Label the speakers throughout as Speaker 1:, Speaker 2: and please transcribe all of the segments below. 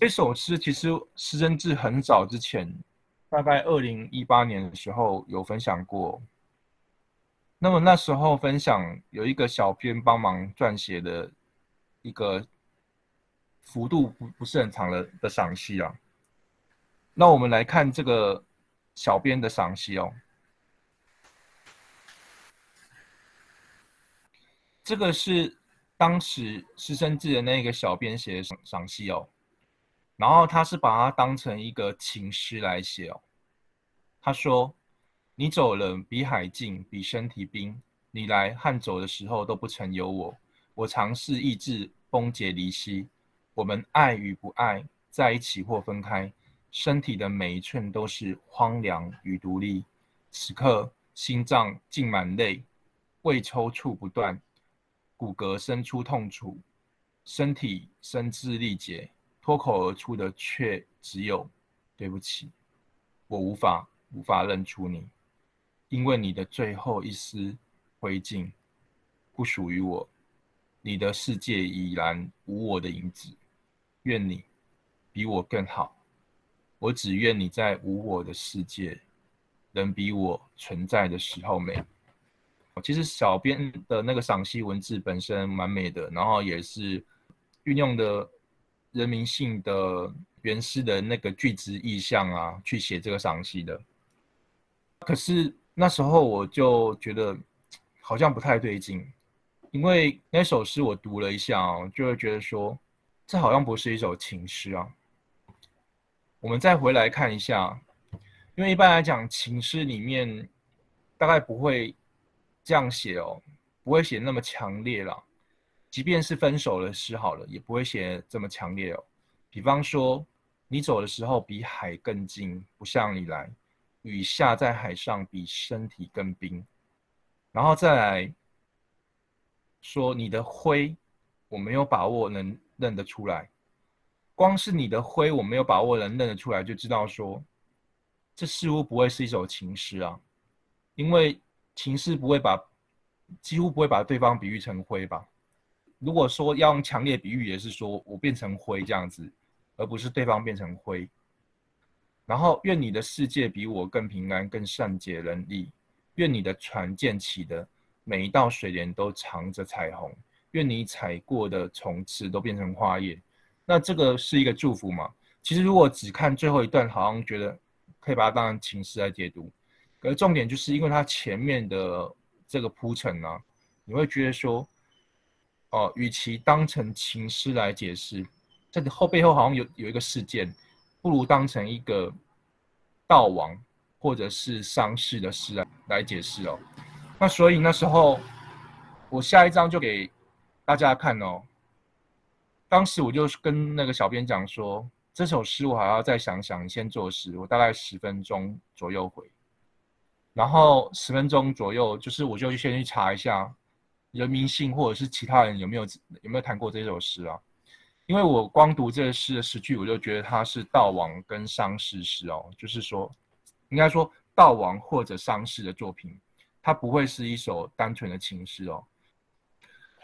Speaker 1: 这首诗其实施真志很早之前，大概二零一八年的时候有分享过。那么那时候分享有一个小编帮忙撰写的一个幅度不不是很长的的赏析啊。那我们来看这个小编的赏析哦。这个是当时师生志的那个小编写的赏赏析哦，然后他是把它当成一个情诗来写哦。他说：“你走了，比海近，比身体冰。你来和走的时候都不曾有我。我尝试抑制崩解离析。我们爱与不爱，在一起或分开，身体的每一寸都是荒凉与独立。此刻心脏浸满泪，胃抽搐不断。”骨骼生出痛楚，身体声嘶力竭，脱口而出的却只有“对不起，我无法无法认出你，因为你的最后一丝灰烬不属于我，你的世界已然无我的影子。愿你比我更好，我只愿你在无我的世界，能比我存在的时候美。其实小编的那个赏析文字本身蛮美的，然后也是运用的人民性的原诗的那个句子意象啊，去写这个赏析的。可是那时候我就觉得好像不太对劲，因为那首诗我读了一下啊，就会觉得说这好像不是一首情诗啊。我们再回来看一下，因为一般来讲情诗里面大概不会。这样写哦，不会写那么强烈了。即便是分手的诗好了，也不会写这么强烈哦。比方说，你走的时候比海更近，不像你来；雨下在海上比身体更冰。然后再来说你的灰，我没有把握能认得出来。光是你的灰，我没有把握能认得出来，就知道说，这似乎不会是一首情诗啊，因为。情诗不会把，几乎不会把对方比喻成灰吧？如果说要用强烈比喻，也是说我变成灰这样子，而不是对方变成灰。然后，愿你的世界比我更平安、更善解人意。愿你的船建起的每一道水帘都藏着彩虹。愿你踩过的虫刺都变成花叶。那这个是一个祝福嘛？其实如果只看最后一段，好像觉得可以把它当成情诗来解读。而重点就是因为它前面的这个铺陈呢，你会觉得说，哦，与其当成情诗来解释，这个后背后好像有有一个事件，不如当成一个悼亡或者是丧事的诗来来解释哦。那所以那时候我下一章就给大家看哦。当时我就跟那个小编讲说，这首诗我还要再想想，先作诗，我大概十分钟左右回。然后十分钟左右，就是我就先去查一下人民性或者是其他人有没有有没有谈过这首诗啊？因为我光读这个诗的诗句，我就觉得它是悼亡跟丧事诗哦，就是说，应该说悼亡或者丧事的作品，它不会是一首单纯的情诗哦。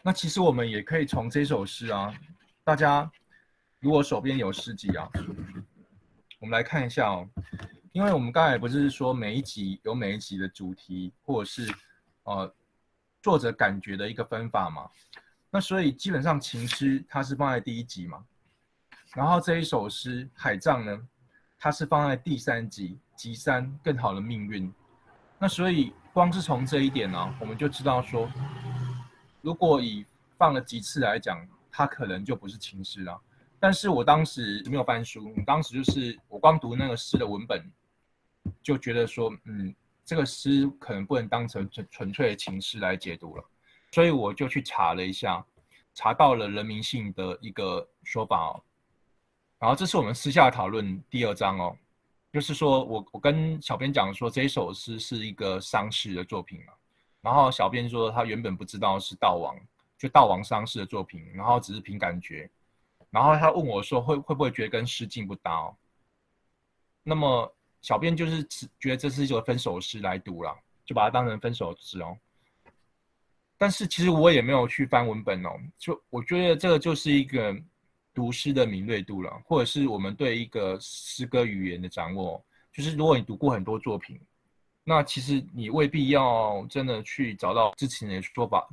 Speaker 1: 那其实我们也可以从这首诗啊，大家如果手边有诗集啊，我们来看一下哦。因为我们刚才不是说每一集有每一集的主题，或者是呃作者感觉的一个分法嘛？那所以基本上情诗它是放在第一集嘛，然后这一首诗海葬呢，它是放在第三集集三更好的命运。那所以光是从这一点呢，我们就知道说，如果以放了几次来讲，它可能就不是情诗了。但是我当时没有翻书，当时就是我光读那个诗的文本。就觉得说，嗯，这个诗可能不能当成纯纯粹的情诗来解读了，所以我就去查了一下，查到了人民性的一个说法哦。然后这是我们私下讨论第二章哦，就是说我我跟小编讲说这一首诗是一个丧事的作品嘛，然后小编说他原本不知道是悼亡，就悼亡丧事的作品，然后只是凭感觉，然后他问我说会会不会觉得跟诗境不搭哦？那么。小编就是只觉得这是一首分手诗来读了，就把它当成分手诗哦。但是其实我也没有去翻文本哦，就我觉得这个就是一个读诗的敏锐度了，或者是我们对一个诗歌语言的掌握。就是如果你读过很多作品，那其实你未必要真的去找到之前的说法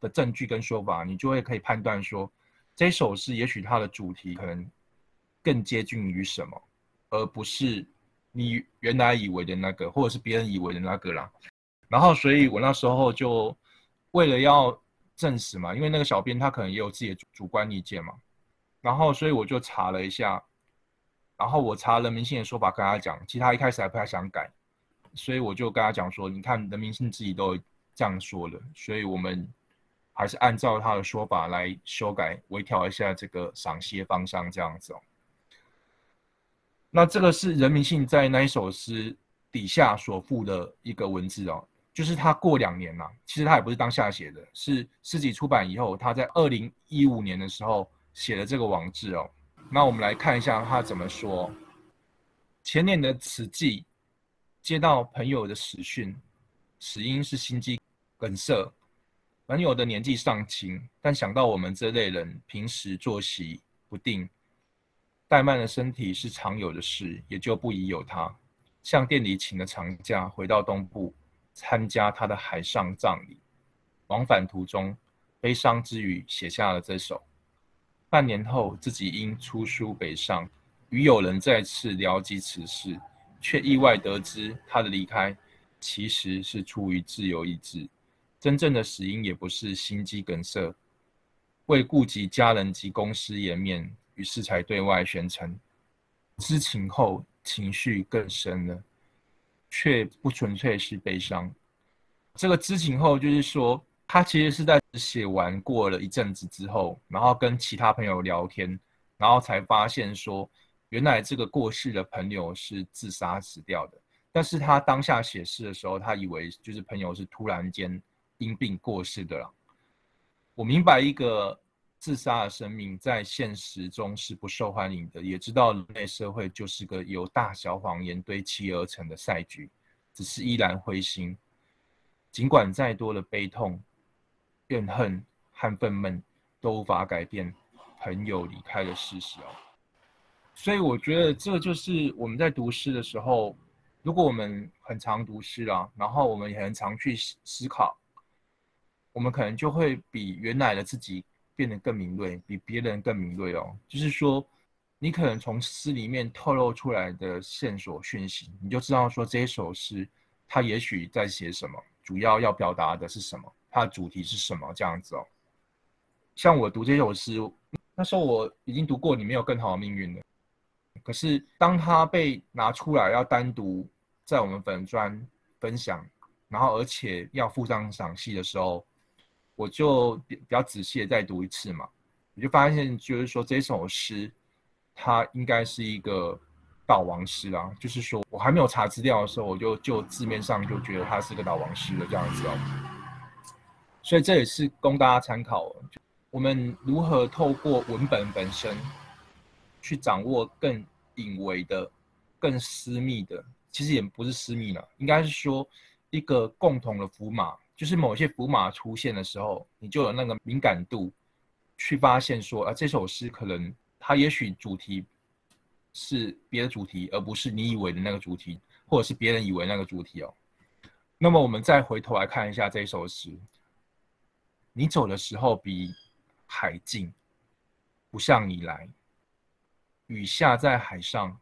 Speaker 1: 的证据跟说法，你就会可以判断说，这首诗也许它的主题可能更接近于什么，而不是你原来以为的那个，或者是别人以为的那个啦。然后，所以我那时候就为了要证实嘛，因为那个小编他可能也有自己的主观意见嘛，然后所以我就查了一下。然后我查人民信的说法跟他讲，其实他一开始还不太想改，所以我就跟他讲说，你看人民信自己都这样说了，所以我们还是按照他的说法来修改、微调一下这个赏析的方向这样子哦。那这个是人民信在那一首诗底下所附的一个文字哦，就是他过两年了，其实他也不是当下写的，是诗集出版以后，他在二零一五年的时候写的这个网志哦。那我们来看一下他怎么说。前年的此际，接到朋友的死讯，死因是心肌梗塞。朋友的年纪尚轻，但想到我们这类人平时作息不定，怠慢的身体是常有的事，也就不宜有他。向店里请了长假，回到东部参加他的海上葬礼。往返途中，悲伤之余写下了这首。半年后，自己因出书北上，与友人再次聊及此事，却意外得知他的离开其实是出于自由意志，真正的死因也不是心肌梗塞。为顾及家人及公司颜面，于是才对外宣称。知情后，情绪更深了，却不纯粹是悲伤。这个知情后，就是说。他其实是在写完过了一阵子之后，然后跟其他朋友聊天，然后才发现说，原来这个过世的朋友是自杀死掉的。但是他当下写诗的时候，他以为就是朋友是突然间因病过世的了。我明白一个自杀的生命在现实中是不受欢迎的，也知道人类社会就是个由大小谎言堆砌而成的赛局，只是依然灰心，尽管再多的悲痛。怨恨和愤懑都无法改变朋友离开的事实哦，所以我觉得这就是我们在读诗的时候，如果我们很常读诗啊，然后我们也很常去思考，我们可能就会比原来的自己变得更敏锐，比别人更敏锐哦。就是说，你可能从诗里面透露出来的线索讯息，你就知道说这一首诗它也许在写什么，主要要表达的是什么。它的主题是什么？这样子哦，像我读这首诗，那时候我已经读过《你没有更好的命运》了。可是当它被拿出来要单独在我们粉专分享，然后而且要附上赏析的时候，我就比较仔细的再读一次嘛，我就发现就是说这首诗它应该是一个悼亡诗啊，就是说我还没有查资料的时候，我就就字面上就觉得它是个悼亡诗的这样子哦。所以这也是供大家参考，我们如何透过文本本身去掌握更隐微的、更私密的，其实也不是私密了，应该是说一个共同的符码，就是某些符码出现的时候，你就有那个敏感度去发现说，啊，这首诗可能它也许主题是别的主题，而不是你以为的那个主题，或者是别人以为那个主题哦。那么我们再回头来看一下这首诗。你走的时候比海近，不像你来。雨下在海上，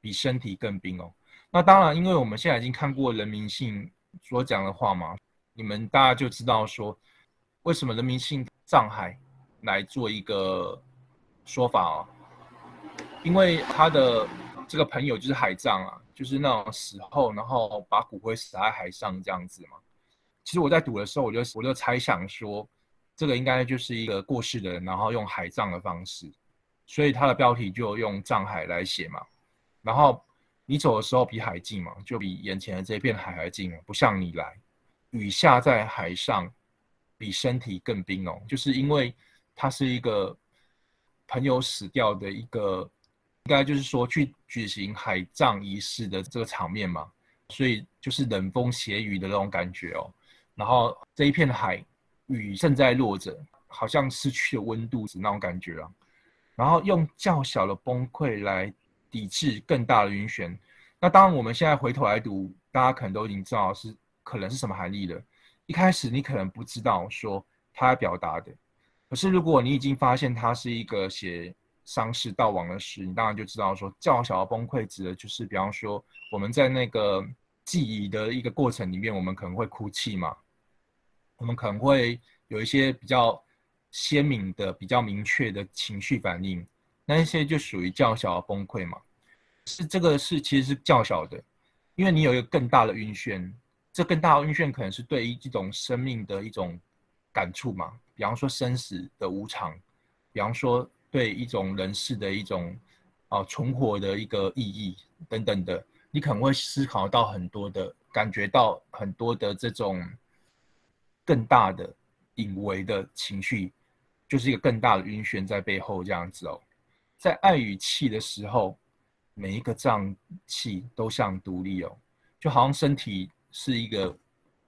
Speaker 1: 比身体更冰哦。那当然，因为我们现在已经看过人民信所讲的话嘛，你们大家就知道说，为什么人民信藏海来做一个说法哦。因为他的这个朋友就是海葬啊，就是那种死后，然后把骨灰撒在海上这样子嘛。其实我在赌的时候，我就我就猜想说，这个应该就是一个过世的人，然后用海葬的方式，所以它的标题就用藏海来写嘛。然后你走的时候比海近嘛，就比眼前的这片海还近不像你来，雨下在海上，比身体更冰冷，就是因为它是一个朋友死掉的一个，应该就是说去举行海葬仪式的这个场面嘛，所以就是冷风斜雨的那种感觉哦。然后这一片海，雨正在落着，好像失去了温度那种感觉啊。然后用较小的崩溃来抵制更大的晕眩。那当然，我们现在回头来读，大家可能都已经知道是可能是什么含义了。一开始你可能不知道说他要表达的，可是如果你已经发现他是一个写丧事悼亡的诗，你当然就知道说较小的崩溃指的就是，比方说我们在那个记忆的一个过程里面，我们可能会哭泣嘛，我们可能会有一些比较鲜明的、比较明确的情绪反应，那一些就属于较小的崩溃嘛。是这个是其实是较小的，因为你有一个更大的晕眩。这更大的晕眩可能是对于这种生命的一种感触嘛，比方说生死的无常，比方说对一种人世的一种啊存活的一个意义等等的，你可能会思考到很多的，感觉到很多的这种更大的隐微的情绪，就是一个更大的晕眩在背后这样子哦。在爱与气的时候，每一个脏器都像独立哦，就好像身体。是一个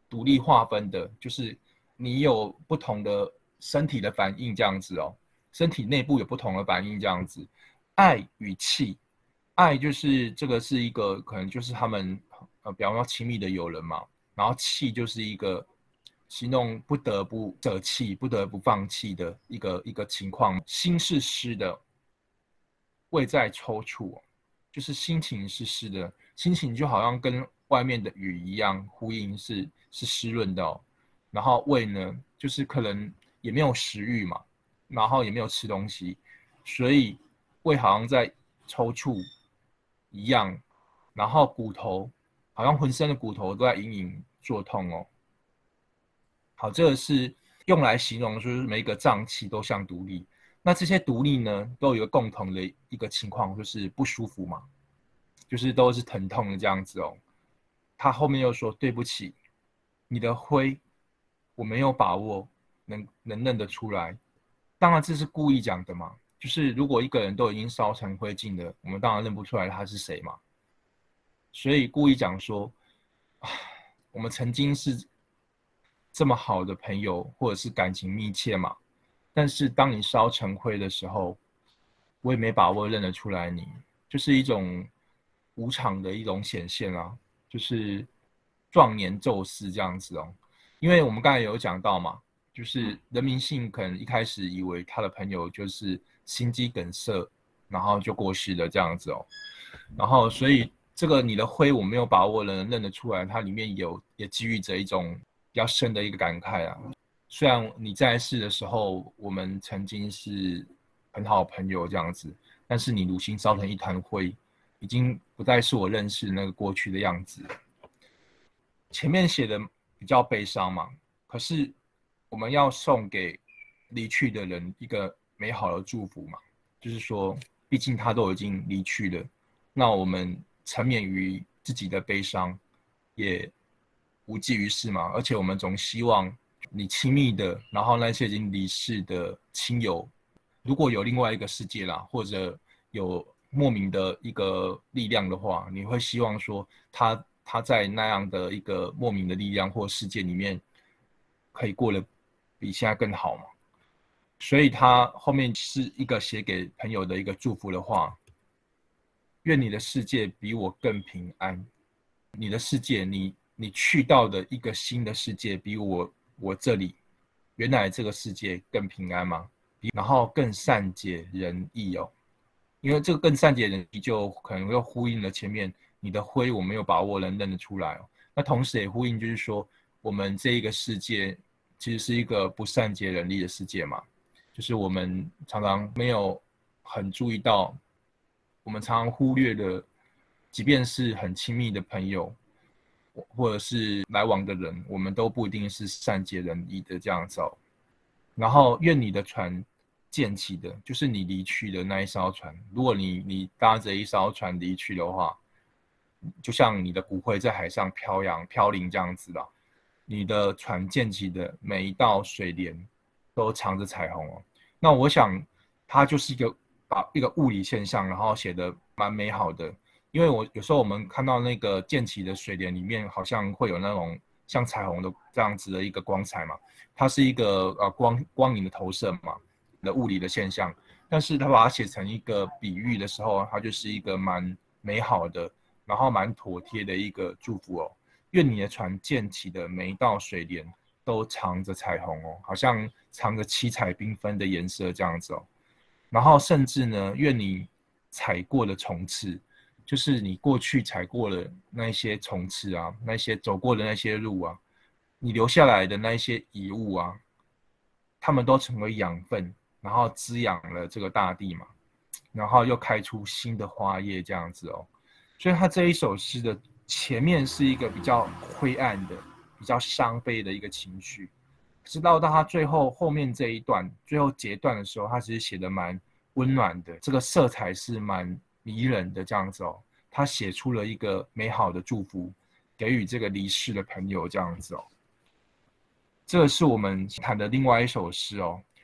Speaker 1: 独立划分的，就是你有不同的身体的反应这样子哦，身体内部有不同的反应这样子。爱与气，爱就是这个是一个可能就是他们呃，比方说亲密的友人嘛，然后气就是一个形容不得不舍弃、不得不放弃的一个一个情况。心是湿的，胃在抽搐，就是心情是湿的，心情就好像跟。外面的雨一样，呼应是是湿润的，然后胃呢，就是可能也没有食欲嘛，然后也没有吃东西，所以胃好像在抽搐一样，然后骨头好像浑身的骨头都在隐隐作痛哦。好，这个是用来形容，就是每一个脏器都像独立。那这些独立呢，都有一个共同的一个情况，就是不舒服嘛，就是都是疼痛的这样子哦。他后面又说：“对不起，你的灰，我没有把握能能认得出来。当然这是故意讲的嘛，就是如果一个人都已经烧成灰烬了，我们当然认不出来他是谁嘛。所以故意讲说，我们曾经是这么好的朋友，或者是感情密切嘛。但是当你烧成灰的时候，我也没把握认得出来你，就是一种无常的一种显现啊。”就是壮年宙斯这样子哦，因为我们刚才有讲到嘛，就是人民信可能一开始以为他的朋友就是心肌梗塞，然后就过世了这样子哦，然后所以这个你的灰我没有把握能认得出来，它里面有也给予着一种比较深的一个感慨啊。虽然你在世的时候我们曾经是很好的朋友这样子，但是你如今烧成一团灰。已经不再是我认识那个过去的样子。前面写的比较悲伤嘛，可是我们要送给离去的人一个美好的祝福嘛，就是说，毕竟他都已经离去了，那我们沉湎于自己的悲伤也无济于事嘛。而且我们总希望你亲密的，然后那些已经离世的亲友，如果有另外一个世界啦，或者有。莫名的一个力量的话，你会希望说他他在那样的一个莫名的力量或世界里面，可以过得比现在更好吗？所以他后面是一个写给朋友的一个祝福的话：愿你的世界比我更平安。你的世界，你你去到的一个新的世界，比我我这里原来这个世界更平安吗？然后更善解人意哦。因为这个更善解人意，就可能又呼应了前面你的灰，我没有把握能认得出来哦。那同时也呼应，就是说我们这一个世界其实是一个不善解人意的世界嘛，就是我们常常没有很注意到，我们常常忽略的，即便是很亲密的朋友，或者是来往的人，我们都不一定是善解人意的这样子。然后愿你的船。溅起的，就是你离去的那一艘船。如果你你搭着一艘船离去的话，就像你的骨灰在海上飘扬飘零这样子的。你的船溅起的每一道水帘都藏着彩虹哦。那我想，它就是一个把一个物理现象，然后写的蛮美好的。因为我有时候我们看到那个溅起的水帘里面，好像会有那种像彩虹的这样子的一个光彩嘛。它是一个呃光光影的投射嘛。的物理的现象，但是他把它写成一个比喻的时候，它就是一个蛮美好的，然后蛮妥帖的一个祝福哦。愿你的船溅起的每一道水帘都藏着彩虹哦，好像藏着七彩缤纷的颜色这样子哦。然后甚至呢，愿你踩过的虫刺，就是你过去踩过的那些虫刺啊，那些走过的那些路啊，你留下来的那些遗物啊，他们都成为养分。然后滋养了这个大地嘛，然后又开出新的花叶这样子哦，所以他这一首诗的前面是一个比较灰暗的、比较伤悲的一个情绪，直到到他最后后面这一段最后截段的时候，他其实写的蛮温暖的，这个色彩是蛮迷人的这样子哦，他写出了一个美好的祝福，给予这个离世的朋友这样子哦，这个是我们谈的另外一首诗哦。